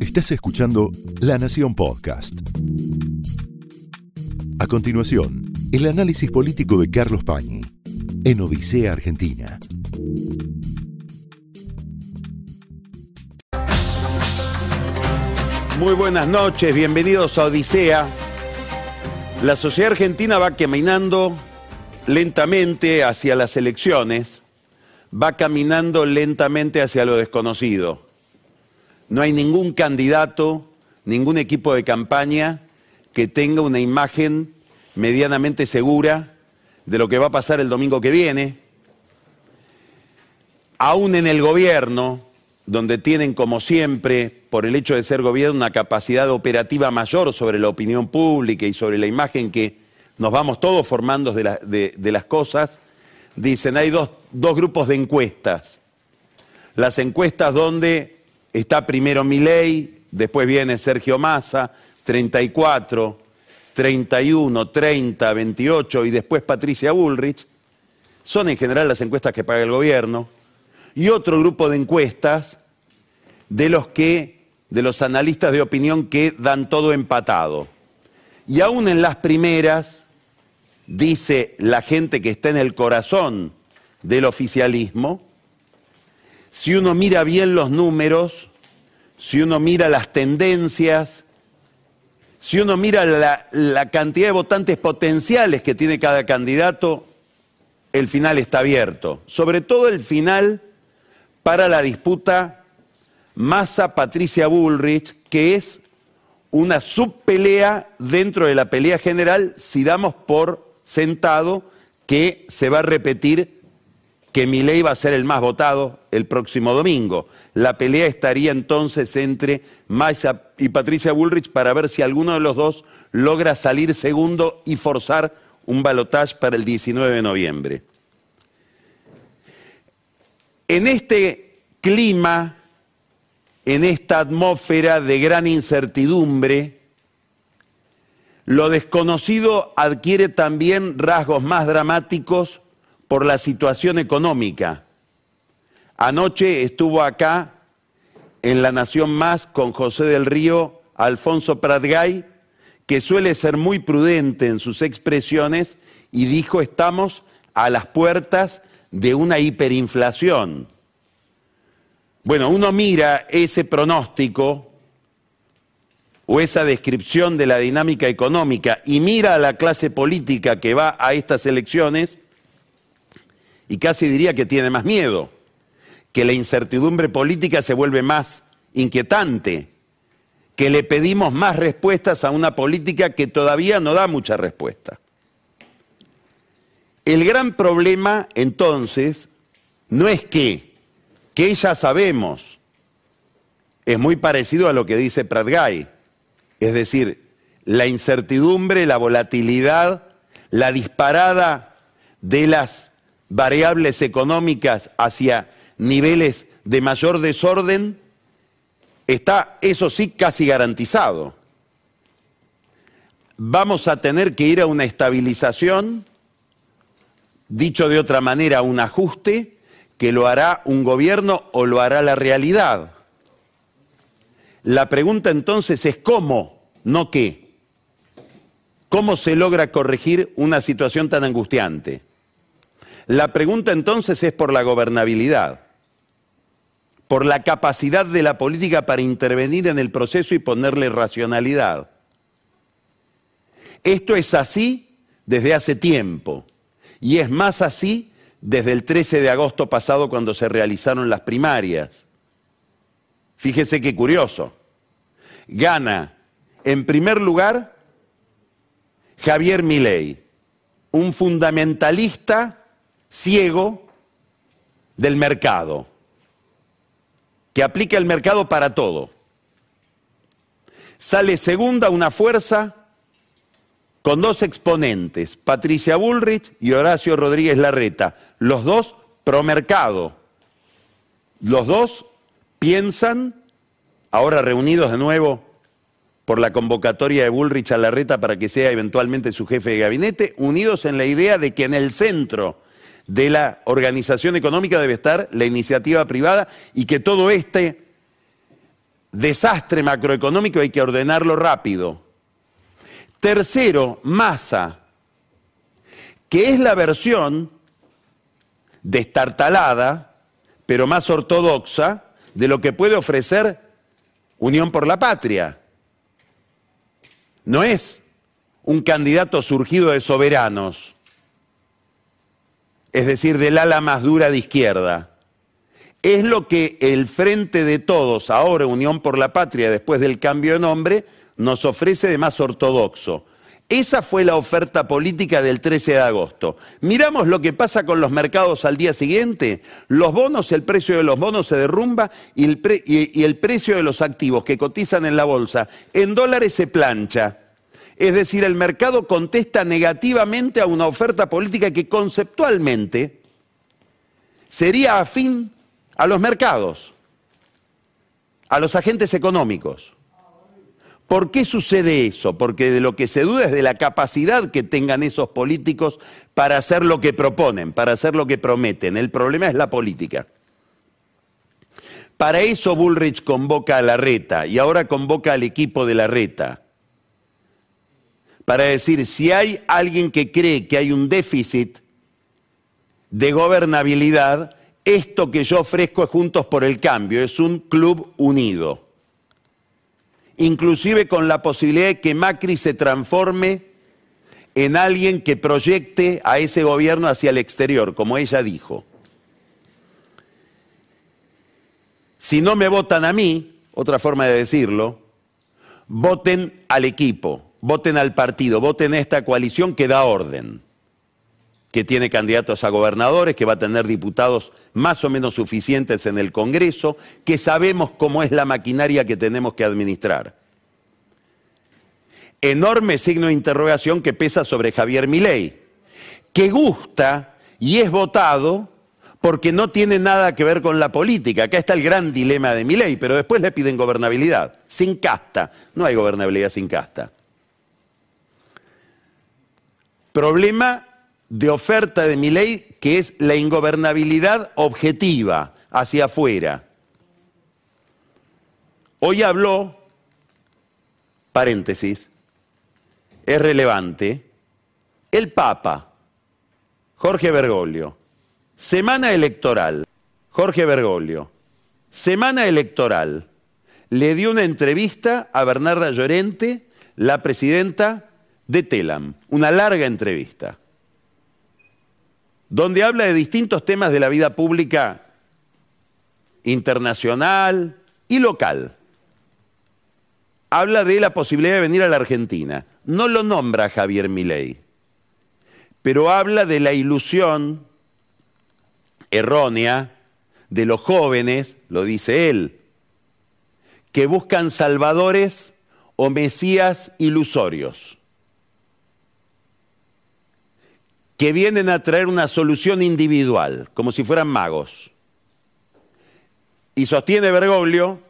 Estás escuchando La Nación Podcast. A continuación, el análisis político de Carlos Pañi en Odisea Argentina. Muy buenas noches, bienvenidos a Odisea. La sociedad argentina va caminando lentamente hacia las elecciones, va caminando lentamente hacia lo desconocido. No hay ningún candidato, ningún equipo de campaña que tenga una imagen medianamente segura de lo que va a pasar el domingo que viene. Aún en el gobierno, donde tienen como siempre, por el hecho de ser gobierno, una capacidad operativa mayor sobre la opinión pública y sobre la imagen que nos vamos todos formando de, las cosas, dicen, hay dos, dos grupos de encuestas. Las encuestas donde está primero Milei, después viene Sergio Massa, 34, 31, 30, 28 y después Patricia Bullrich, son en general las encuestas que paga el gobierno, y otro grupo de encuestas de los que, de los analistas de opinión que dan todo empatado. Y aún en las primeras, dice la gente que está en el corazón del oficialismo, si uno mira bien los números, si uno mira las tendencias, si uno mira la, cantidad de votantes potenciales que tiene cada candidato, el final está abierto. Sobre todo el final para la disputa Massa-Patricia Bullrich, que es una subpelea dentro de la pelea general si damos por sentado que se va a repetir que Milei va a ser el más votado el próximo domingo. La pelea estaría entonces entre Massa y Patricia Bullrich para ver si alguno de los dos logra salir segundo y forzar un balotaje para el 19 de noviembre. En este clima, en esta atmósfera de gran incertidumbre, lo desconocido adquiere también rasgos más dramáticos por la situación económica. Anoche estuvo acá en La Nación Más con José del Río Alfonso Pratgay, que suele ser muy prudente en sus expresiones y dijo estamos a las puertas de una hiperinflación. Bueno, uno mira ese pronóstico o esa descripción de la dinámica económica y mira a la clase política que va a estas elecciones y casi diría que tiene más miedo, que la incertidumbre política se vuelve más inquietante, que le pedimos más respuestas a una política que todavía no da mucha respuesta. El gran problema entonces no es que, que ya sabemos, es muy parecido a lo que dice Pratgay, es decir, la incertidumbre, la volatilidad, la disparada de las variables económicas hacia niveles de mayor desorden, está, eso sí, casi garantizado. Vamos a tener que ir a una estabilización, dicho de otra manera, un ajuste, que lo hará un gobierno o lo hará la realidad. La pregunta entonces es cómo, no qué. ¿Cómo se logra corregir una situación tan angustiante? La pregunta entonces es por la gobernabilidad, por la capacidad de la política para intervenir en el proceso y ponerle racionalidad. Esto es así desde hace tiempo y es más así desde el 13 de agosto pasado cuando se realizaron las primarias. Fíjese qué curioso. Gana en primer lugar Javier Milei, un fundamentalista ciego del mercado, que aplica el mercado para todo. Sale segunda una fuerza con dos exponentes, Patricia Bullrich y Horacio Rodríguez Larreta, los dos pro mercado. Los dos piensan, ahora reunidos de nuevo por la convocatoria de Bullrich a Larreta para que sea eventualmente su jefe de gabinete, unidos en la idea de que en el centro de la organización económica debe estar la iniciativa privada y que todo este desastre macroeconómico hay que ordenarlo rápido. Tercero, Massa, que es la versión destartalada, pero más ortodoxa, de lo que puede ofrecer Unión por la Patria. No es un candidato surgido de soberanos, es decir, del ala más dura de izquierda. Es lo que el Frente de Todos, ahora Unión por la Patria, después del cambio de nombre, nos ofrece de más ortodoxo. Esa fue la oferta política del 13 de agosto. Miramos lo que pasa con los mercados al día siguiente. Los bonos, el precio de los bonos se derrumba y el, y el precio de los activos que cotizan en la bolsa en dólares se plancha. Es decir, el mercado contesta negativamente a una oferta política que conceptualmente sería afín a los mercados, a los agentes económicos. ¿Por qué sucede eso? Porque de lo que se duda es de la capacidad que tengan esos políticos para hacer lo que proponen, para hacer lo que prometen. El problema es la política. Para eso Bullrich convoca a la reta y ahora convoca al equipo de la reta para decir, si hay alguien que cree que hay un déficit de gobernabilidad, esto que yo ofrezco es Juntos por el Cambio, es un club unido. Inclusive con la posibilidad de que Macri se transforme en alguien que proyecte a ese gobierno hacia el exterior, como ella dijo. Si no me votan a mí, otra forma de decirlo, voten al equipo voten al partido, voten esta coalición que da orden, que tiene candidatos a gobernadores, que va a tener diputados más o menos suficientes en el Congreso, que sabemos cómo es la maquinaria que tenemos que administrar. Enorme signo de interrogación que pesa sobre Javier Milei, que gusta y es votado porque no tiene nada que ver con la política. Acá está el gran dilema de Milei, pero después le piden gobernabilidad, sin casta. No hay gobernabilidad sin casta. Problema de oferta de mi ley que es la ingobernabilidad objetiva hacia afuera. Hoy habló, paréntesis, es relevante, el Papa, Jorge Bergoglio, semana electoral, Jorge Bergoglio, semana electoral, le dio una entrevista a Bernarda Llorente, la presidenta de Telam, una larga entrevista, donde habla de distintos temas de la vida pública internacional y local. Habla de la posibilidad de venir a la Argentina. No lo nombra Javier Milei, pero habla de la ilusión errónea de los jóvenes, lo dice él, que buscan salvadores o mesías ilusorios. Que vienen a traer una solución individual, como si fueran magos. Y sostiene Bergoglio,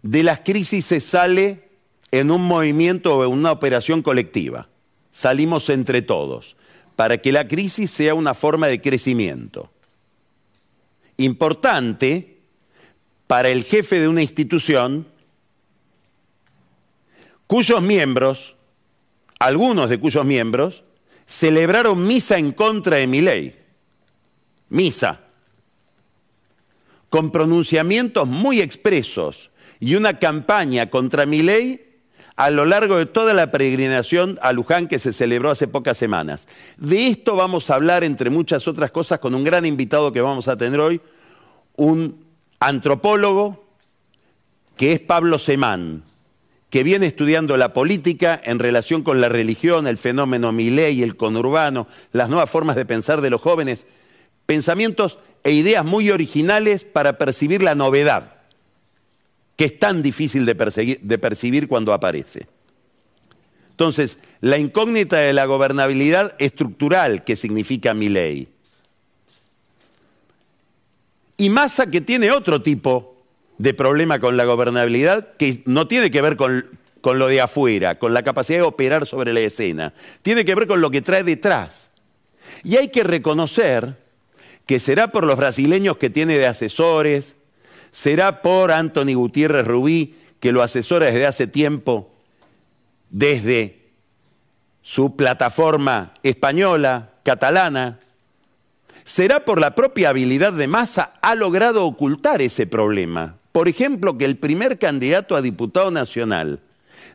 de las crisis se sale en un movimiento o en una operación colectiva. Salimos entre todos, para que la crisis sea una forma de crecimiento. Importante para el jefe de una institución cuyos miembros, algunos de cuyos miembros, celebraron misa en contra de mi ley. Misa. Con pronunciamientos muy expresos y una campaña contra mi ley a lo largo de toda la peregrinación a Luján que se celebró hace pocas semanas. De esto vamos a hablar, entre muchas otras cosas, con un gran invitado que vamos a tener hoy, un antropólogo que es Pablo Semán que viene estudiando la política en relación con la religión, el fenómeno Milei, el conurbano, las nuevas formas de pensar de los jóvenes, pensamientos e ideas muy originales para percibir la novedad, que es tan difícil de, percibir cuando aparece. Entonces, la incógnita de la gobernabilidad estructural que significa Milei. Y Massa que tiene otro tipo de problema con la gobernabilidad que no tiene que ver con, con lo de afuera, con la capacidad de operar sobre la escena, tiene que ver con lo que trae detrás. Y hay que reconocer que será por los brasileños que tiene de asesores, será por Anthony Gutiérrez Rubí, que lo asesora desde hace tiempo, desde su plataforma española, catalana, será por la propia habilidad de Massa, ha logrado ocultar ese problema. Por ejemplo, que el primer candidato a diputado nacional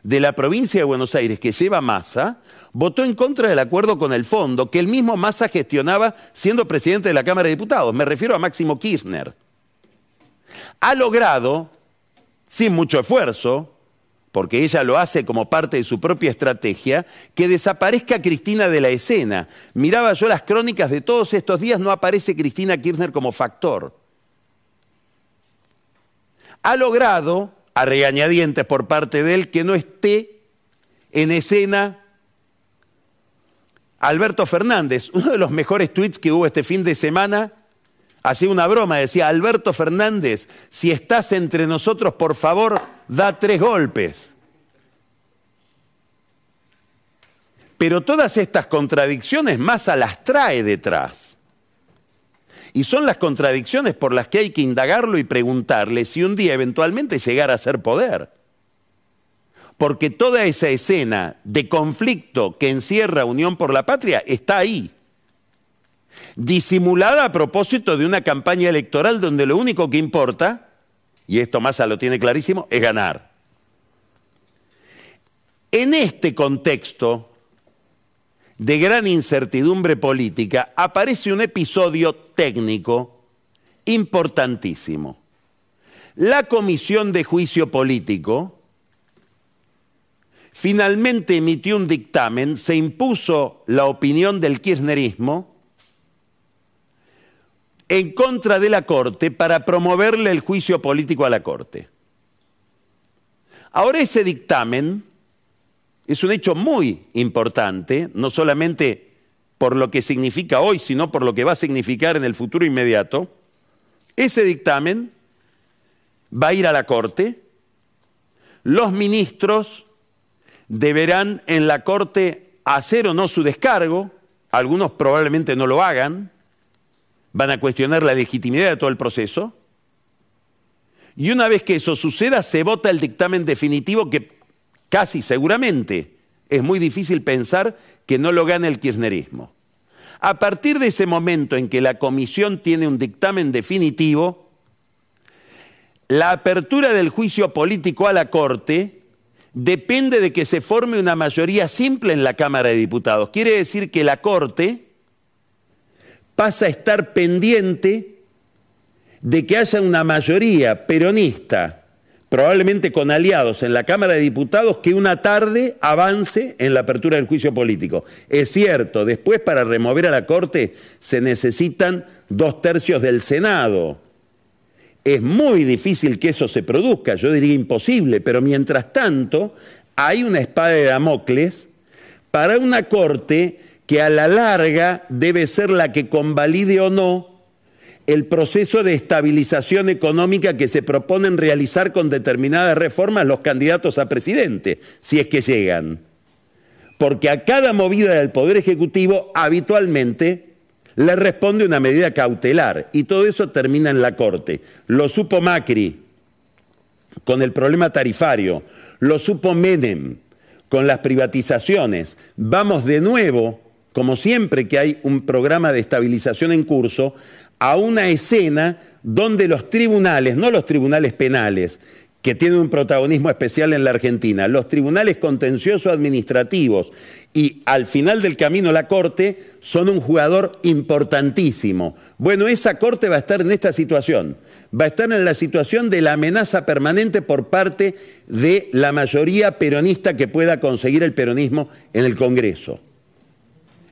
de la provincia de Buenos Aires que lleva Massa votó en contra del acuerdo con el fondo que el mismo Massa gestionaba siendo presidente de la Cámara de Diputados. Me refiero a Máximo Kirchner. Ha logrado, sin mucho esfuerzo, porque ella lo hace como parte de su propia estrategia, que desaparezca Cristina de la escena. Miraba yo las crónicas de todos estos días, no aparece Cristina Kirchner como factor. Ha logrado, a regañadientes por parte de él, que no esté en escena Alberto Fernández. Uno de los mejores tweets que hubo este fin de semana hacía una broma, decía, Alberto Fernández, si estás entre nosotros, por favor, da tres golpes. Pero todas estas contradicciones Massa las trae detrás. Y son las contradicciones por las que hay que indagarlo y preguntarle si un día eventualmente llegara a ser poder. Porque toda esa escena de conflicto que encierra Unión por la Patria está ahí. Disimulada a propósito de una campaña electoral donde lo único que importa, y esto Massa lo tiene clarísimo, es ganar. En este contexto de gran incertidumbre política, aparece un episodio técnico importantísimo. La Comisión de Juicio Político finalmente emitió un dictamen, se impuso la opinión del kirchnerismo en contra de la Corte para promoverle el juicio político a la Corte. Ahora ese dictamen es un hecho muy importante, no solamente por lo que significa hoy, sino por lo que va a significar en el futuro inmediato. Ese dictamen va a ir a la Corte, los ministros deberán en la Corte hacer o no su descargo, algunos probablemente no lo hagan, van a cuestionar la legitimidad de todo el proceso, y una vez que eso suceda, se vota el dictamen definitivo que casi seguramente es muy difícil pensar que no lo gane el kirchnerismo. A partir de ese momento en que la comisión tiene un dictamen definitivo, la apertura del juicio político a la Corte depende de que se forme una mayoría simple en la Cámara de Diputados. Quiere decir que la Corte pasa a estar pendiente de que haya una mayoría peronista, probablemente con aliados en la Cámara de Diputados, que una tarde avance en la apertura del juicio político. Es cierto, después para remover a la Corte se necesitan dos tercios del Senado es muy difícil que eso se produzca, yo diría imposible, pero mientras tanto hay una espada de Damocles para una corte que a la larga debe ser la que convalide o no el proceso de estabilización económica que se proponen realizar con determinadas reformas los candidatos a presidente, si es que llegan. Porque a cada movida del Poder Ejecutivo habitualmente le responde una medida cautelar y todo eso termina en la Corte. Lo supo Macri con el problema tarifario, lo supo Menem con las privatizaciones. Vamos de nuevo, como siempre que hay un programa de estabilización en curso, a una escena donde los tribunales, no los tribunales penales, que tienen un protagonismo especial en la Argentina, los tribunales contenciosos administrativos y al final del camino la Corte son un jugador importantísimo. Bueno, esa Corte va a estar en esta situación, va a estar en la situación de la amenaza permanente por parte de la mayoría peronista que pueda conseguir el peronismo en el Congreso.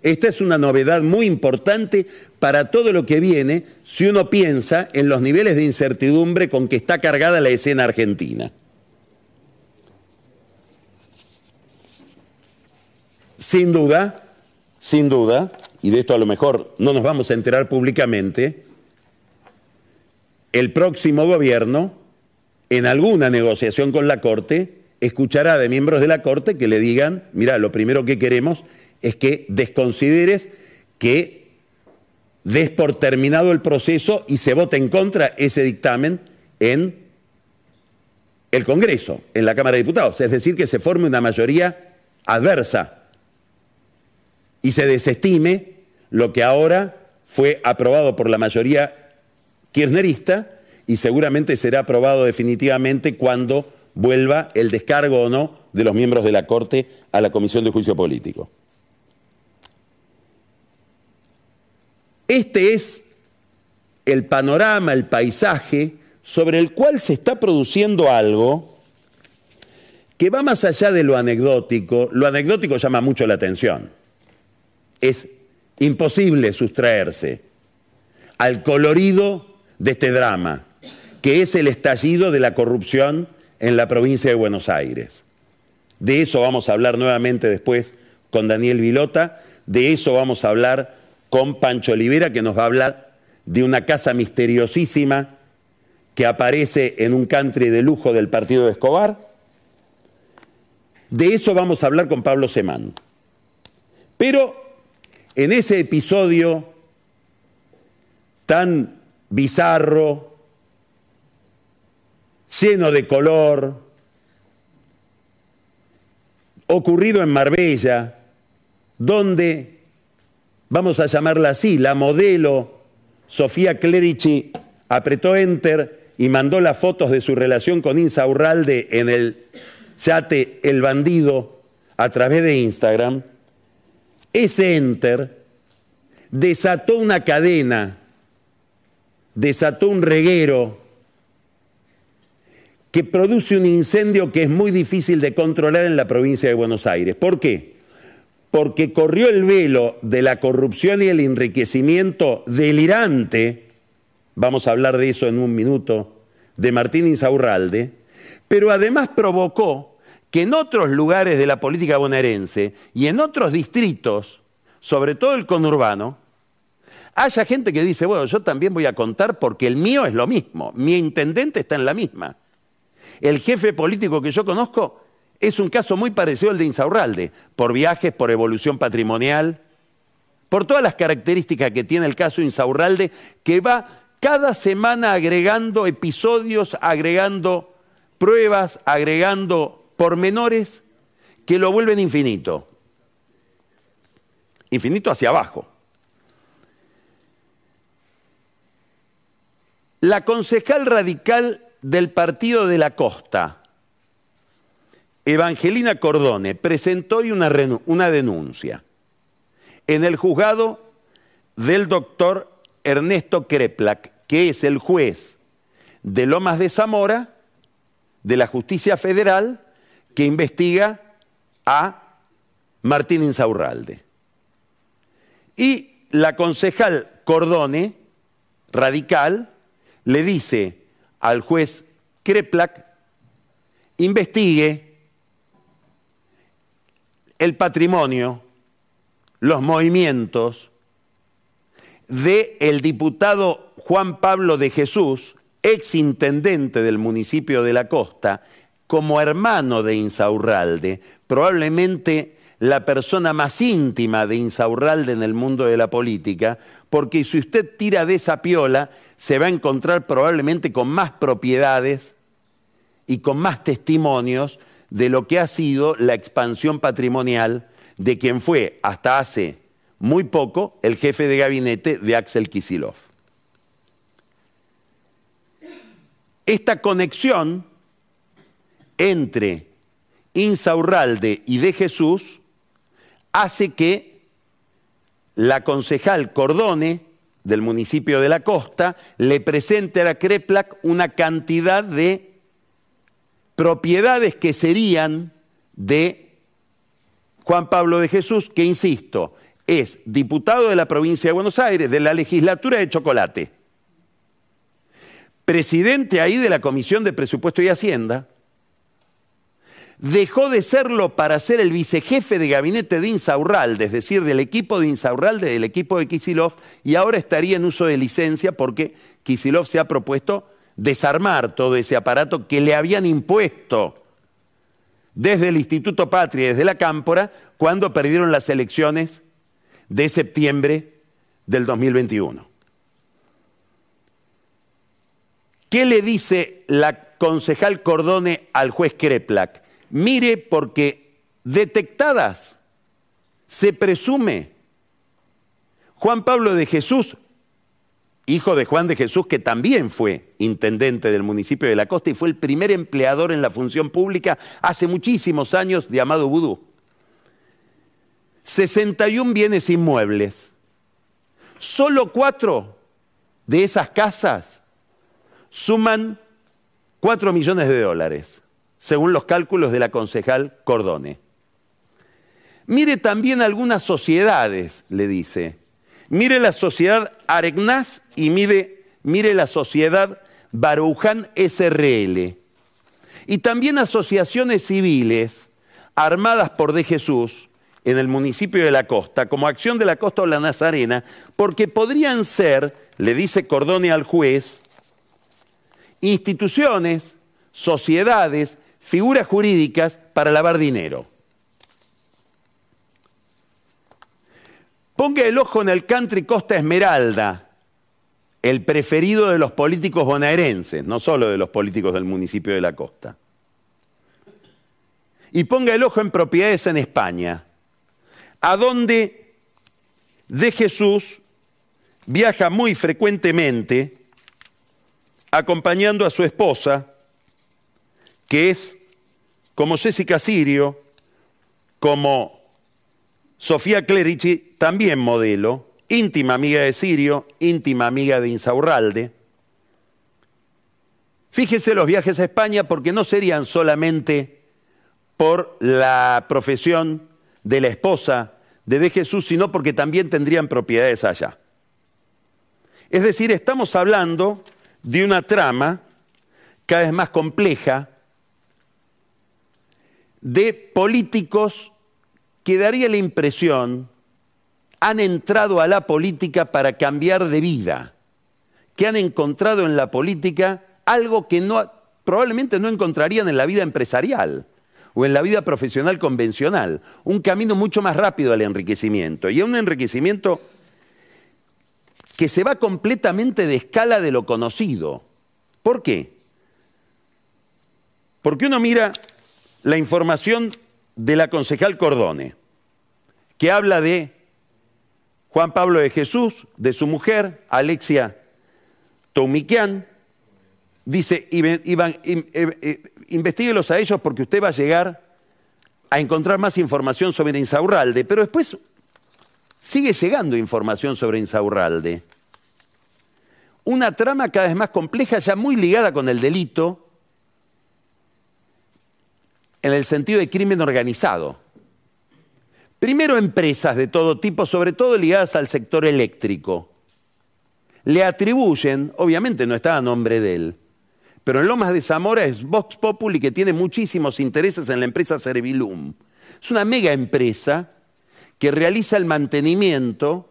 Esta es una novedad muy importante para todo lo que viene si uno piensa en los niveles de incertidumbre con que está cargada la escena argentina. Sin duda, sin duda, y de esto a lo mejor no nos vamos a enterar públicamente, el próximo gobierno, en alguna negociación con la Corte, escuchará de miembros de la Corte que le digan, mira, lo primero que queremos es que desconsideres que des por terminado el proceso y se vote en contra ese dictamen en el Congreso, en la Cámara de Diputados, es decir, que se forme una mayoría adversa y se desestime lo que ahora fue aprobado por la mayoría kirchnerista y seguramente será aprobado definitivamente cuando vuelva el descargo o no de los miembros de la Corte a la Comisión de Juicio Político. Este es el panorama, el paisaje sobre el cual se está produciendo algo que va más allá de lo anecdótico. Lo anecdótico llama mucho la atención. Es imposible sustraerse al colorido de este drama, que es el estallido de la corrupción en la provincia de Buenos Aires. De eso vamos a hablar nuevamente después con Daniel Vilota, de eso vamos a hablar con Pancho Olivera, que nos va a hablar de una casa misteriosísima que aparece en un country de lujo del partido de Escobar. De eso vamos a hablar con Pablo Semán. Pero en ese episodio tan bizarro, lleno de color, ocurrido en Marbella, donde, vamos a llamarla así, la modelo Sofía Clerici apretó enter y mandó las fotos de su relación con Insaurralde en el yate El Bandido a través de Instagram, ese enter desató una cadena, desató un reguero que produce un incendio que es muy difícil de controlar en la provincia de Buenos Aires. ¿Por qué? Porque corrió el velo de la corrupción y el enriquecimiento delirante, vamos a hablar de eso en un minuto, de Martín Insaurralde, pero además provocó que en otros lugares de la política bonaerense y en otros distritos, sobre todo el conurbano, haya gente que dice, bueno, yo también voy a contar porque el mío es lo mismo, mi intendente está en la misma. El jefe político que yo conozco es un caso muy parecido al de Insaurralde, por viajes, por evolución patrimonial, por todas las características que tiene el caso Insaurralde, que va cada semana agregando episodios, agregando pruebas, agregando pormenores que lo vuelven infinito. Infinito hacia abajo. La concejal radical del Partido de la Costa, Evangelina Cordone, presentó hoy una, una denuncia en el juzgado del doctor Ernesto Kreplak, que es el juez de Lomas de Zamora, de la Justicia Federal, que investiga a Martín Insaurralde. Y la concejal Cordone, radical, le dice al juez Kreplak investigue el patrimonio, los movimientos de el diputado Juan Pablo de Jesús, ex intendente del municipio de La Costa, como hermano de Insaurralde, probablemente la persona más íntima de Insaurralde en el mundo de la política, porque si usted tira de esa piola, se va a encontrar probablemente con más propiedades y con más testimonios de lo que ha sido la expansión patrimonial de quien fue hasta hace muy poco el jefe de gabinete de Axel Kisilov. Esta conexión entre Insaurralde y de Jesús hace que la concejal Cordone del municipio de la costa le presente a Kreplak una cantidad de propiedades que serían de Juan Pablo de Jesús, que insisto, es diputado de la provincia de Buenos Aires, de la legislatura de Chocolate, presidente ahí de la Comisión de Presupuesto y Hacienda, dejó de serlo para ser el vicejefe de gabinete de Insaurralde, es decir, del equipo de Insaurralde, del equipo de Kisilov, y ahora estaría en uso de licencia porque Kisilov se ha propuesto desarmar todo ese aparato que le habían impuesto desde el Instituto Patria, desde la Cámpora, cuando perdieron las elecciones de septiembre del 2021. ¿Qué le dice la concejal Cordone al juez Kreplak. Mire porque detectadas se presume Juan Pablo de Jesús, hijo de Juan de Jesús, que también fue intendente del municipio de La Costa y fue el primer empleador en la función pública hace muchísimos años, llamado Vudú. 61 bienes inmuebles. Solo cuatro de esas casas suman 4 millones de dólares, según los cálculos de la concejal Cordone. Mire también algunas sociedades, le dice. Mire la sociedad Aregnaz y mire, mire la sociedad Baruján SRL. Y también asociaciones civiles armadas por De Jesús en el municipio de La Costa, como acción de la Costa o la Nazarena, porque podrían ser, le dice Cordone al juez, instituciones, sociedades, figuras jurídicas para lavar dinero. Ponga el ojo en el country Costa Esmeralda, el preferido de los políticos bonaerenses, no solo de los políticos del municipio de la costa. Y ponga el ojo en propiedades en España, a donde de Jesús viaja muy frecuentemente acompañando a su esposa, que es como Jessica Sirio, como Sofía Clerici, también modelo, íntima amiga de Sirio, íntima amiga de Insaurralde. Fíjese los viajes a España porque no serían solamente por la profesión de la esposa de De Jesús, sino porque también tendrían propiedades allá. Es decir, estamos hablando de una trama cada vez más compleja de políticos que daría la impresión han entrado a la política para cambiar de vida, que han encontrado en la política algo que probablemente no encontrarían en la vida empresarial o en la vida profesional convencional, un camino mucho más rápido al enriquecimiento y un enriquecimiento que se va completamente de escala de lo conocido. ¿Por qué? Porque uno mira la información de la concejal Cordone, que habla de Juan Pablo de Jesús, de su mujer, Alexia Toumiquian, dice, eh, eh, investiguelos a ellos porque usted va a llegar a encontrar más información sobre Insaurralde, pero después sigue llegando información sobre Insaurralde. Una trama cada vez más compleja, ya muy ligada con el delito, en el sentido de crimen organizado. Primero empresas de todo tipo, sobre todo ligadas al sector eléctrico. Le atribuyen, obviamente no está a nombre de él, pero en Lomas de Zamora es Vox Populi que tiene muchísimos intereses en la empresa Servilum. Es una mega empresa que realiza el mantenimiento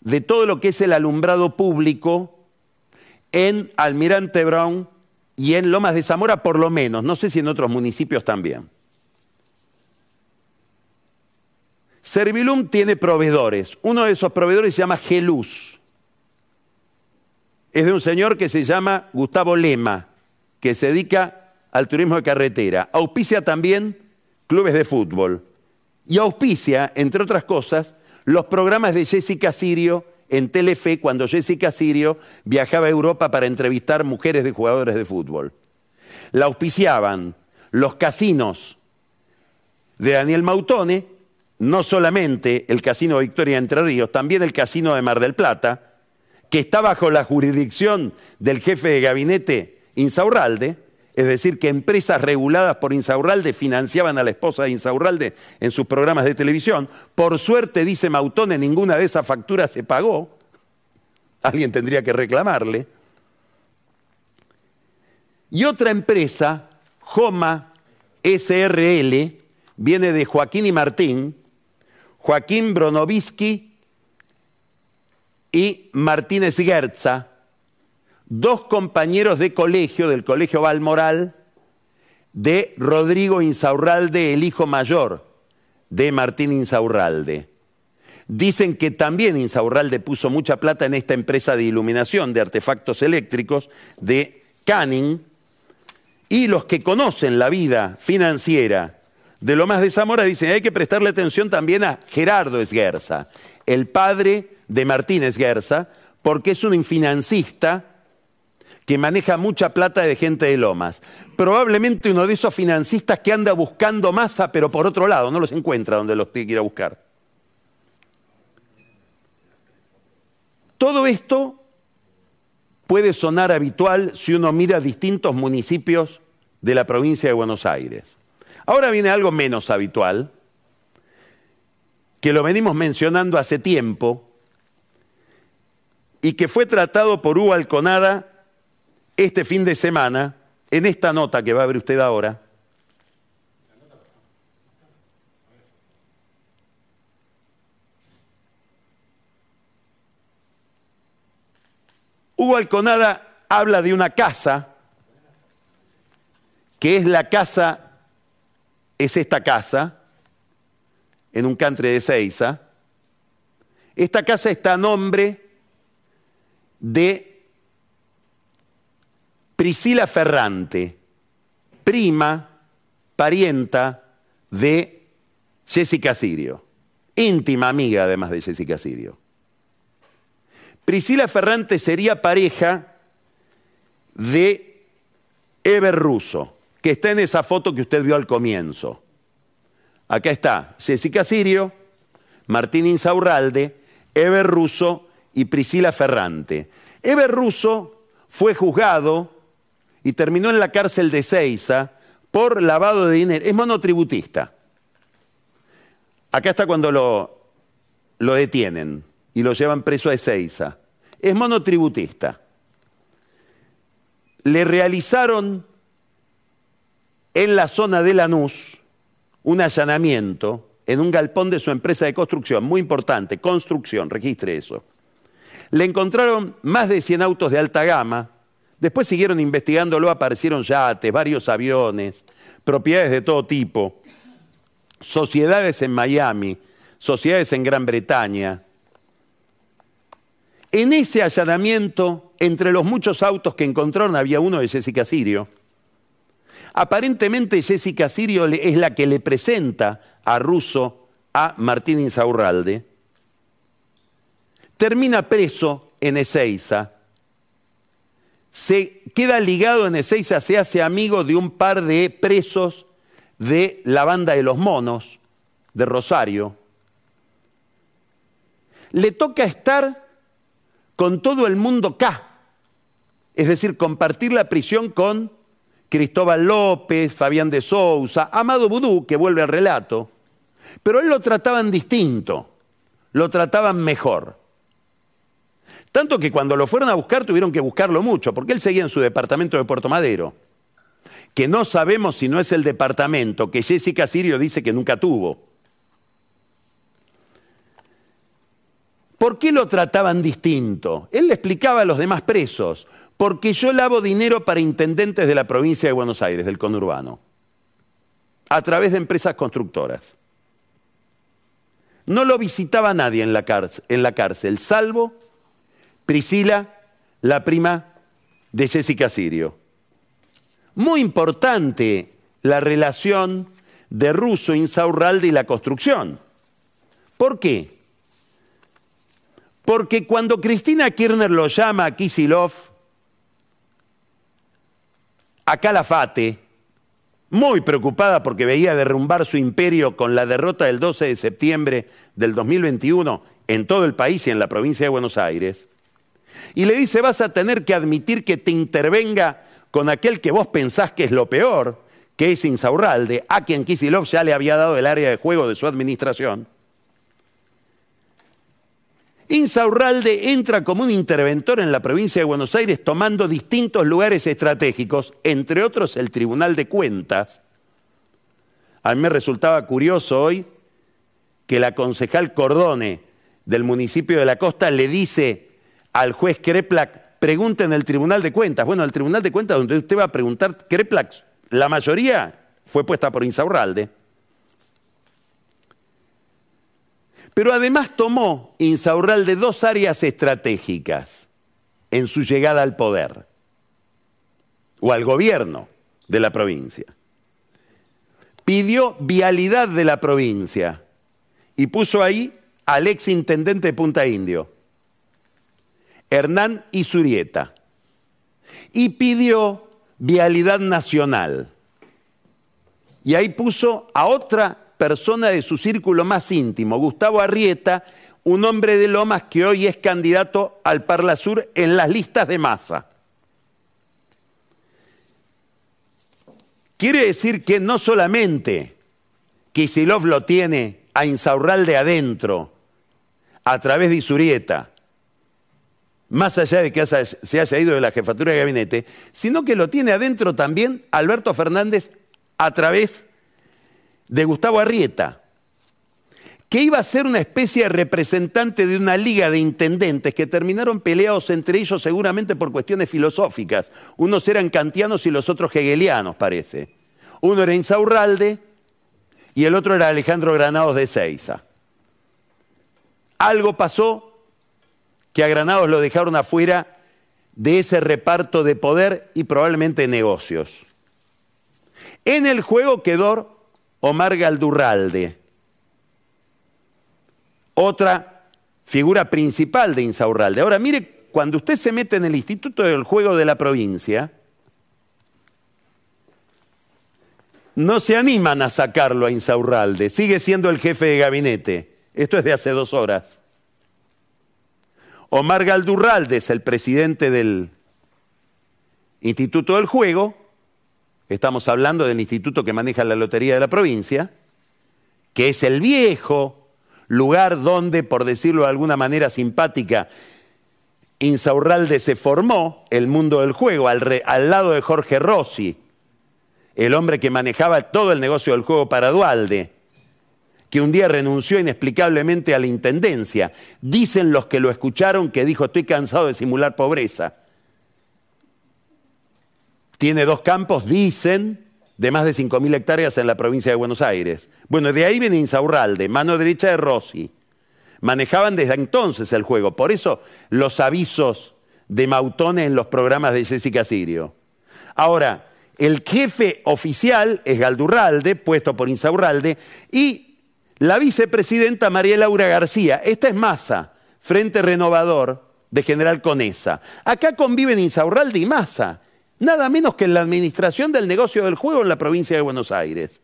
de todo lo que es el alumbrado público en Almirante Brown y en Lomas de Zamora por lo menos, no sé si en otros municipios también. Servilum tiene proveedores. Uno de esos proveedores se llama Geluz. Es de un señor que se llama Gustavo Lema, que se dedica al turismo de carretera. Auspicia también clubes de fútbol. Y auspicia, entre otras cosas, los programas de Jessica Sirio en Telefe cuando Jessica Sirio viajaba a Europa para entrevistar mujeres de jugadores de fútbol. La auspiciaban los casinos de Daniel Mautone no solamente el Casino Victoria Entre Ríos, también el Casino de Mar del Plata, que está bajo la jurisdicción del jefe de gabinete Insaurralde, es decir, que empresas reguladas por Insaurralde financiaban a la esposa de Insaurralde en sus programas de televisión. Por suerte, dice Mautone, ninguna de esas facturas se pagó. Alguien tendría que reclamarle. Y otra empresa, Joma SRL, viene de Joaquín y Martín, Joaquín Bronovisky y Martínez Gerza, dos compañeros de colegio del Colegio Valmoral de Rodrigo Insaurralde, el hijo mayor de Martín Insaurralde. Dicen que también Insaurralde puso mucha plata en esta empresa de iluminación de artefactos eléctricos de Canning, Y los que conocen la vida financiera de Lomas de Zamora dicen, hay que prestarle atención también a Gerardo Esguerza, el padre de Martín Esguerza, porque es un financista que maneja mucha plata de gente de Lomas. Probablemente uno de esos financistas que anda buscando masa, pero por otro lado, no los encuentra donde los tiene que ir a buscar. Todo esto puede sonar habitual si uno mira distintos municipios de la provincia de Buenos Aires. Ahora viene algo menos habitual, que lo venimos mencionando hace tiempo y que fue tratado por Hugo Alconada este fin de semana en esta nota que va a ver usted ahora. Hugo Alconada habla de una casa, que es la casa es esta casa, en un country de Seiza. Esta casa está a nombre de Priscila Ferrante, prima, parienta de Jessica Sirio, íntima amiga además de Jessica Sirio. Priscila Ferrante sería pareja de Eber Russo que está en esa foto que usted vio al comienzo. Acá está Jessica Sirio, Martín Insaurralde, Eber Russo y Priscila Ferrante. Eber Russo fue juzgado y terminó en la cárcel de Ceiza por lavado de dinero. Es monotributista. Acá está cuando lo, lo detienen y lo llevan preso a Ezeiza. Es monotributista. Le realizaron en la zona de Lanús un allanamiento en un galpón de su empresa de construcción, muy importante, construcción, registre eso. Le encontraron más de 100 autos de alta gama, después siguieron investigándolo, aparecieron yates, varios aviones, propiedades de todo tipo, sociedades en Miami, sociedades en Gran Bretaña. En ese allanamiento, entre los muchos autos que encontraron, había uno de Jessica Sirio, Aparentemente Jessica Sirio es la que le presenta a Russo a Martín Insaurralde. Termina preso en Ezeiza. Se queda ligado en Ezeiza, se hace amigo de un par de presos de la banda de los monos de Rosario. Le toca estar con todo el mundo acá, es decir, compartir la prisión con Cristóbal López, Fabián de Sousa, Amado Budú, que vuelve al relato, pero él lo trataban distinto, lo trataban mejor. Tanto que cuando lo fueron a buscar tuvieron que buscarlo mucho, porque él seguía en su departamento de Puerto Madero, que no sabemos si no es el departamento que Jessica Sirio dice que nunca tuvo. ¿Por qué lo trataban distinto? Él le explicaba a los demás presos, porque yo lavo dinero para intendentes de la provincia de Buenos Aires, del conurbano, a través de empresas constructoras. No lo visitaba nadie en la, cárcel, en la cárcel, salvo Priscila, la prima de Jessica Sirio. Muy importante la relación de Russo, Insaurralde y la construcción. ¿Por qué? Porque cuando Cristina Kirchner lo llama a Kisilov a Calafate, muy preocupada porque veía derrumbar su imperio con la derrota del 12 de septiembre del 2021 en todo el país y en la provincia de Buenos Aires, y le dice, vas a tener que admitir que te intervenga con aquel que vos pensás que es lo peor, que es Insaurralde, a quien Kisilov ya le había dado el área de juego de su administración. Insaurralde entra como un interventor en la provincia de Buenos Aires tomando distintos lugares estratégicos, entre otros el Tribunal de Cuentas. A mí me resultaba curioso hoy que la concejal Cordone del municipio de la Costa le dice al juez Kreplak, pregunte en el Tribunal de Cuentas. Bueno, el Tribunal de Cuentas donde usted va a preguntar, Kreplak, la mayoría fue puesta por Insaurralde. Pero además tomó Insaurralde dos áreas estratégicas en su llegada al poder o al gobierno. de la provincia. Pidió vialidad de la provincia y puso ahí al ex intendente de Punta Indio, Hernán Isurieta, y pidió vialidad nacional. Y ahí puso a otra persona de su círculo más íntimo, Gustavo Arrieta, un hombre de Lomas que hoy es candidato al Parla Sur en las listas de masa. Quiere decir que no solamente Kisilov lo tiene a Insaurralde adentro, a través de Isurieta, más allá de que se haya ido de la jefatura de gabinete, sino que lo tiene adentro también Alberto Fernández a través de Gustavo Arrieta, que iba a ser una especie de representante de una liga de intendentes que terminaron peleados entre ellos seguramente por cuestiones filosóficas. Unos eran kantianos y los otros hegelianos, parece. Uno era Insaurralde y el otro era Alejandro Granados de Seiza. Algo pasó que a Granados lo dejaron afuera de ese reparto de poder y probablemente negocios. En el juego quedó Omar Galdurralde, otra figura principal de Insaurralde. Ahora, mire, cuando usted se mete en el Instituto del Juego de la provincia, no se animan a sacarlo a Insaurralde, sigue siendo el jefe de gabinete. Esto es de hace dos horas. Omar Galdurralde es el presidente del Instituto del Juego, estamos hablando del instituto que maneja la Lotería de la provincia, que es el viejo lugar donde, por decirlo de alguna manera simpática, Insaurralde se formó, el mundo del juego, al, lado de Jorge Rossi, el hombre que manejaba todo el negocio del juego para Dualde, que un día renunció inexplicablemente a la intendencia. Dicen los que lo escucharon que dijo, estoy cansado de simular pobreza. Tiene dos campos, dicen, de más de 5.000 hectáreas en la provincia de Buenos Aires. Bueno, de ahí viene Insaurralde, mano derecha de Rossi. Manejaban desde entonces el juego, por eso los avisos de Mautone en los programas de Jessica Sirio. Ahora, el jefe oficial es Galdurralde, puesto por Insaurralde, y la vicepresidenta María Laura García. Esta es Massa, Frente Renovador de General Conesa. Acá conviven Insaurralde y Massa nada menos que en la administración del negocio del juego en la provincia de Buenos Aires.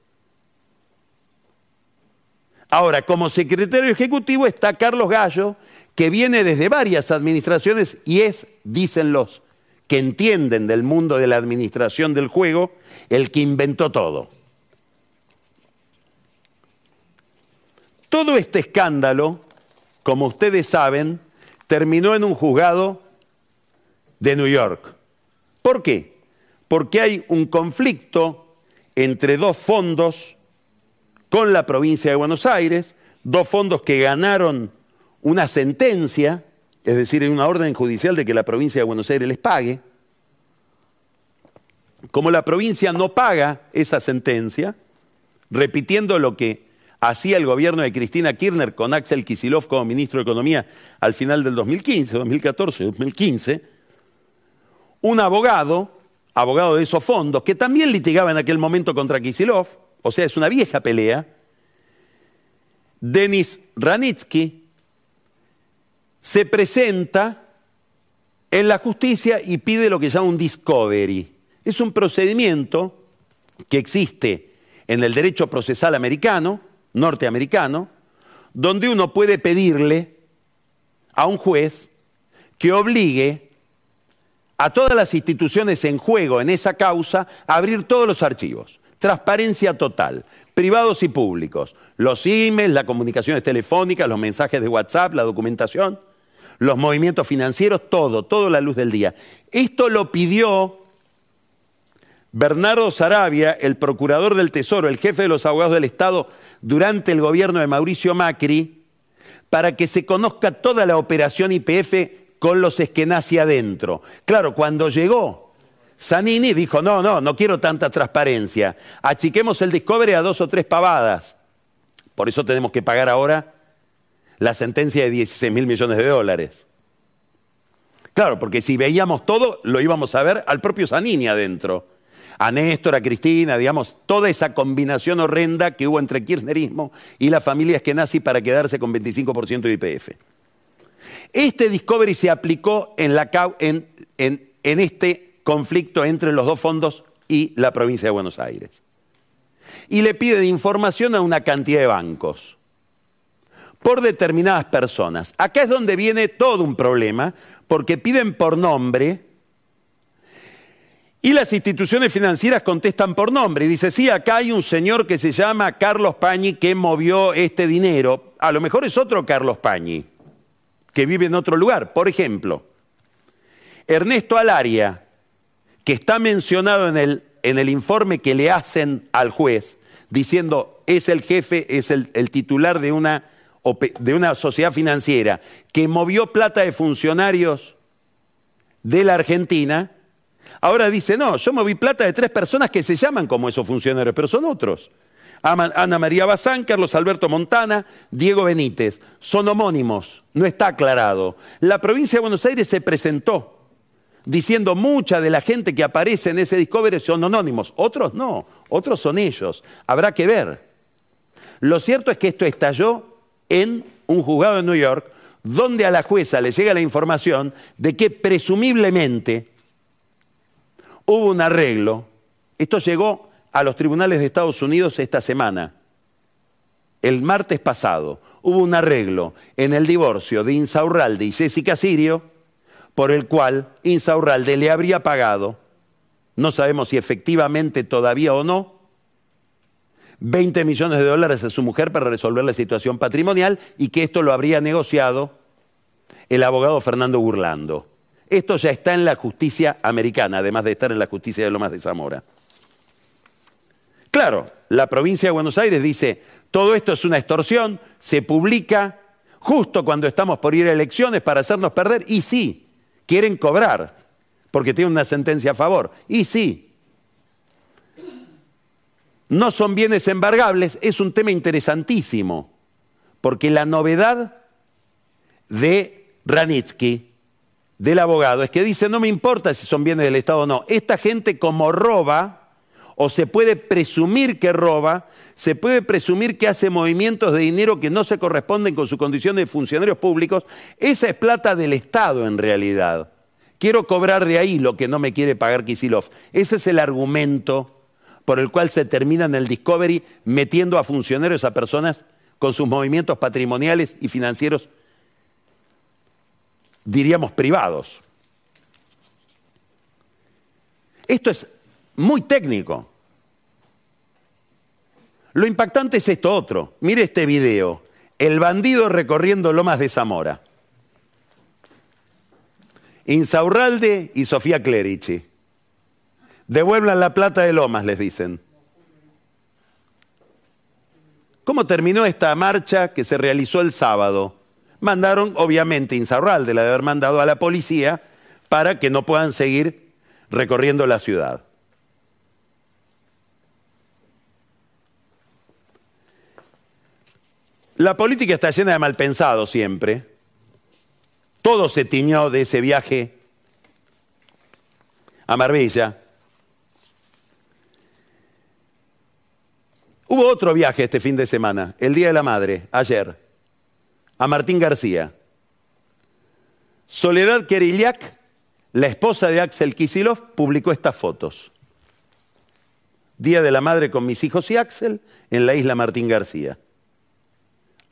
Ahora, como secretario ejecutivo está Carlos Gallo, que viene desde varias administraciones y es, dicen los que entienden del mundo de la administración del juego, el que inventó todo. Todo este escándalo, como ustedes saben, terminó en un juzgado de New York. ¿Por qué? Porque hay un conflicto entre dos fondos con la provincia de Buenos Aires, dos fondos que ganaron una sentencia, es decir, una orden judicial de que la provincia de Buenos Aires les pague. Como la provincia no paga esa sentencia, repitiendo lo que hacía el gobierno de Cristina Kirchner con Axel Kisilov como ministro de Economía al final del 2015, 2014, 2015, un abogado, abogado de esos fondos, que también litigaba en aquel momento contra Kisilov, o sea, es una vieja pelea, Denis Ranitsky, se presenta en la justicia y pide lo que llama un discovery. Es un procedimiento que existe en el derecho procesal americano, norteamericano, donde uno puede pedirle a un juez que obligue a todas las instituciones en juego en esa causa abrir todos los archivos. Transparencia total, privados y públicos. Los emails, las comunicaciones telefónicas, los mensajes de WhatsApp, la documentación, los movimientos financieros, todo, todo la luz del día. Esto lo pidió Bernardo Sarabia, el procurador del Tesoro, el jefe de los abogados del Estado durante el gobierno de Mauricio Macri, para que se conozca toda la operación IPF con los Eskenazi adentro. Claro, cuando llegó Zanini dijo, no, no, no quiero tanta transparencia. Achiquemos el Discovery a dos o tres pavadas. Por eso tenemos que pagar ahora la sentencia de 16 mil millones de dólares. Claro, porque si veíamos todo, lo íbamos a ver al propio Zanini adentro. a Néstor, a Cristina, digamos, toda esa combinación horrenda que hubo entre kirchnerismo y las familias que para quedarse con 25% de IPF. Este discovery se aplicó en, este conflicto entre los dos fondos y la provincia de Buenos Aires. Y le pide información a una cantidad de bancos por determinadas personas. Acá es donde viene todo un problema, porque piden por nombre y las instituciones financieras contestan por nombre y dice, sí, acá hay un señor que se llama Carlos Pañi que movió este dinero. A lo mejor es otro Carlos Pañi, que vive en otro lugar. Por ejemplo, Ernesto Alaria, que está mencionado en el, en el informe que le hacen al juez, diciendo, es el jefe, es el, el titular de una, de una sociedad financiera que movió plata de funcionarios de la Argentina, Ahora dice, no, yo moví plata de tres personas que se llaman como esos funcionarios, pero son otros. Ana María Bazán, Carlos Alberto Montana, Diego Benítez. Son homónimos, no está aclarado. La provincia de Buenos Aires se presentó diciendo mucha de la gente que aparece en ese Discovery son anónimos. Otros no, otros son ellos. Habrá que ver. Lo cierto es que esto estalló en un juzgado de New York, donde a la jueza le llega la información de que presumiblemente hubo un arreglo. Esto llegó a los tribunales de Estados Unidos esta semana. El martes pasado hubo un arreglo en el divorcio de Insaurralde y Jessica Sirio, por el cual Insaurralde le habría pagado, no sabemos si efectivamente todavía o no, 20 millones de dólares a su mujer para resolver la situación patrimonial y que esto lo habría negociado el abogado Fernando Burlando. Esto ya está en la justicia americana, además de estar en la justicia de Lomas de Zamora. Claro, la provincia de Buenos Aires dice, todo esto es una extorsión, se publica justo cuando estamos por ir a elecciones para hacernos perder, y sí, quieren cobrar, porque tienen una sentencia a favor, y sí. No son bienes embargables, es un tema interesantísimo, porque la novedad de Ranitsky del abogado es que dice, no me importa si son bienes del Estado o no, esta gente como roba, o se puede presumir que roba, se puede presumir que hace movimientos de dinero que no se corresponden con su condición de funcionarios públicos, esa es plata del Estado en realidad. Quiero cobrar de ahí lo que no me quiere pagar Kisilov. Ese es el argumento por el cual se termina en el Discovery metiendo a funcionarios, a personas con sus movimientos patrimoniales y financieros diríamos, privados. Esto es muy técnico. Lo impactante es esto otro. Mire este video. El bandido recorriendo Lomas de Zamora. Insaurralde y Sofía Clerici. Devuelvan la plata de Lomas, les dicen. ¿Cómo terminó esta marcha que se realizó el sábado? mandaron, obviamente, Insaurralde la de haber mandado a la policía para que no puedan seguir recorriendo la ciudad. La política está llena de malpensados siempre. Todo se tiñó de ese viaje a Marbella. Hubo otro viaje este fin de semana, el Día de la Madre, ayer a Martín García. Soledad Kerillac, la esposa de Axel Kisilov, publicó estas fotos. Día de la Madre con mis hijos y Axel en la isla Martín García,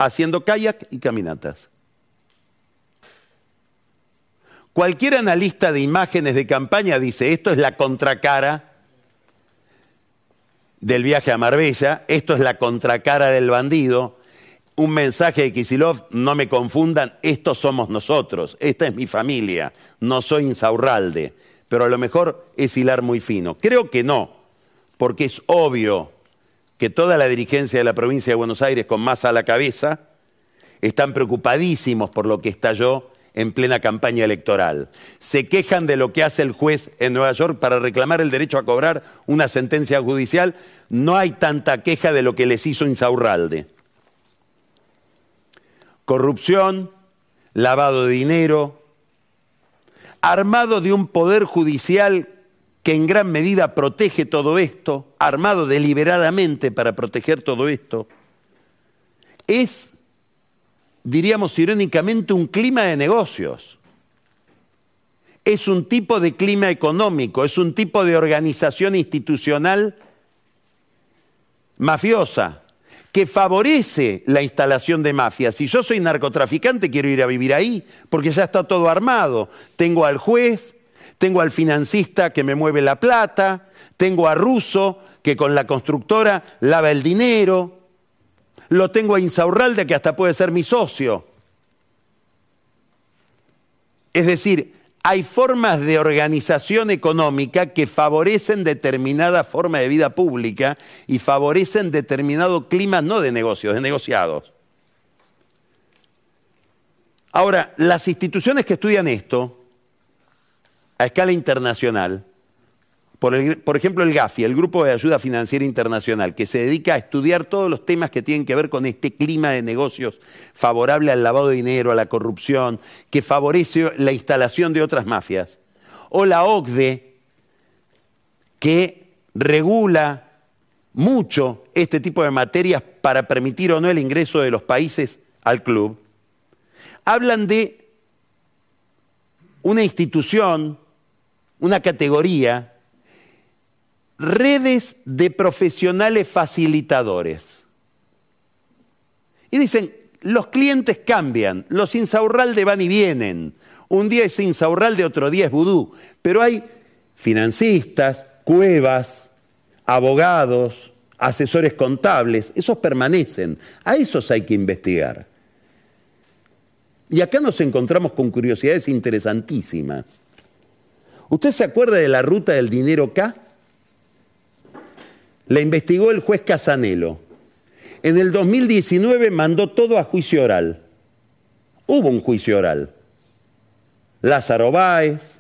haciendo kayak y caminatas. Cualquier analista de imágenes de campaña dice, esto es la contracara del viaje a Marbella, esto es la contracara del bandido, un mensaje de Kisilov, no me confundan, estos somos nosotros, esta es mi familia, no soy Insaurralde, pero a lo mejor es hilar muy fino. Creo que no, porque es obvio que toda la dirigencia de la provincia de Buenos Aires, con más a la cabeza, están preocupadísimos por lo que estalló en plena campaña electoral. Se quejan de lo que hace el juez en Nueva York para reclamar el derecho a cobrar una sentencia judicial. No hay tanta queja de lo que les hizo Insaurralde corrupción, lavado de dinero, armado de un poder judicial que en gran medida protege todo esto, armado deliberadamente para proteger todo esto, es, diríamos irónicamente, un clima de negocios. Es un tipo de clima económico, es un tipo de organización institucional mafiosa que favorece la instalación de mafias. Si yo soy narcotraficante, quiero ir a vivir ahí, porque ya está todo armado. Tengo al juez, tengo al financista que me mueve la plata, tengo a Russo que con la constructora lava el dinero, lo tengo a Insaurralde que hasta puede ser mi socio. Es decir, hay formas de organización económica que favorecen determinada forma de vida pública y favorecen determinado clima no de negocios, de negociados. Ahora, las instituciones que estudian esto a escala internacional, por, ejemplo, el GAFI, el Grupo de Ayuda Financiera Internacional, que se dedica a estudiar todos los temas que tienen que ver con este clima de negocios favorable al lavado de dinero, a la corrupción, que favorece la instalación de otras mafias. O la OCDE, que regula mucho este tipo de materias para permitir o no el ingreso de los países al club. Hablan de una institución, una categoría redes de profesionales facilitadores. Y dicen, los clientes cambian, los insaurralde van y vienen. Un día es insaurralde, otro día es vudú. Pero hay financistas, cuevas, abogados, asesores contables, esos permanecen. A esos hay que investigar. Y acá nos encontramos con curiosidades interesantísimas. ¿Usted se acuerda de la ruta del dinero K? La investigó el juez Casanelo. En el 2019 mandó todo a juicio oral. Hubo un juicio oral. Lázaro Báez,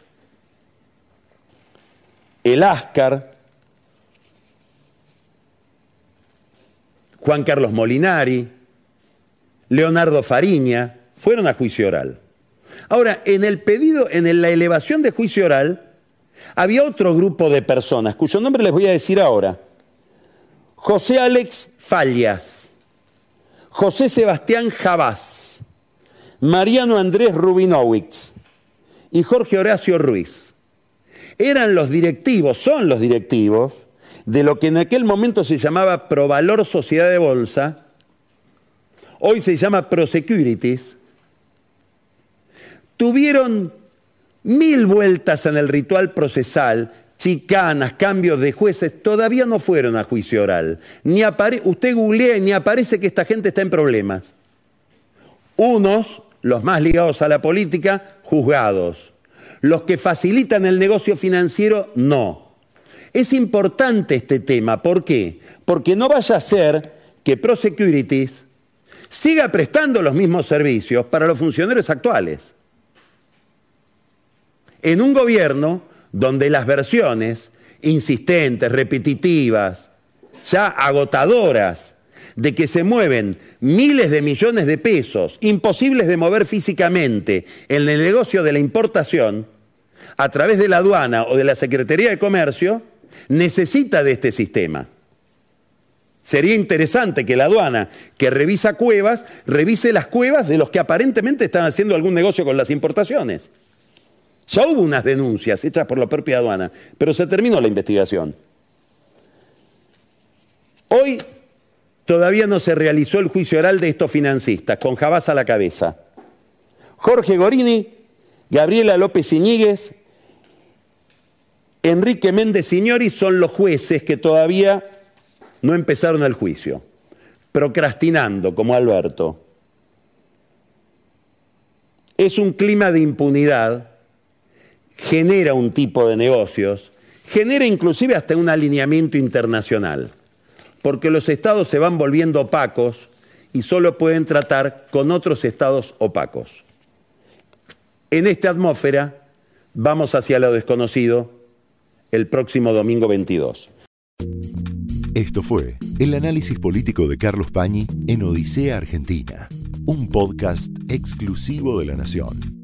el Áscar, Juan Carlos Molinari, Leonardo Fariña, fueron a juicio oral. Ahora, en el pedido, en la elevación de juicio oral, había otro grupo de personas, cuyo nombre les voy a decir ahora. José Alex Fallas, José Sebastián Javás, Mariano Andrés Rubinowicz y Jorge Horacio Ruiz. Eran los directivos, son los directivos, de lo que en aquel momento se llamaba Provalor Sociedad de Bolsa, hoy se llama Prosecurities, tuvieron mil vueltas en el ritual procesal chicanas, cambios de jueces, todavía no fueron a juicio oral. Ni usted googlea y ni aparece que esta gente está en problemas. Unos, los más ligados a la política, juzgados. Los que facilitan el negocio financiero, no. Es importante este tema. ¿Por qué? Porque no vaya a ser que Prosecurities siga prestando los mismos servicios para los funcionarios actuales. En un gobierno donde las versiones insistentes, repetitivas, ya agotadoras, de que se mueven miles de millones de pesos, imposibles de mover físicamente en el negocio de la importación, a través de la aduana o de la Secretaría de Comercio, necesita de este sistema. Sería interesante que la aduana que revisa cuevas, revise las cuevas de los que aparentemente están haciendo algún negocio con las importaciones. Ya hubo unas denuncias hechas por la propia aduana, pero se terminó la investigación. Hoy todavía no se realizó el juicio oral de estos financistas, con Jabás a la cabeza. Jorge Gorini, Gabriela López Iñiguez, Enrique Méndez Signori son los jueces que todavía no empezaron el juicio, procrastinando como Alberto. Es un clima de impunidad genera un tipo de negocios, genera inclusive hasta un alineamiento internacional, porque los estados se van volviendo opacos y solo pueden tratar con otros estados opacos. En esta atmósfera vamos hacia lo desconocido el próximo domingo 22. Esto fue el análisis político de Carlos Pañi en Odisea Argentina, un podcast exclusivo de la Nación.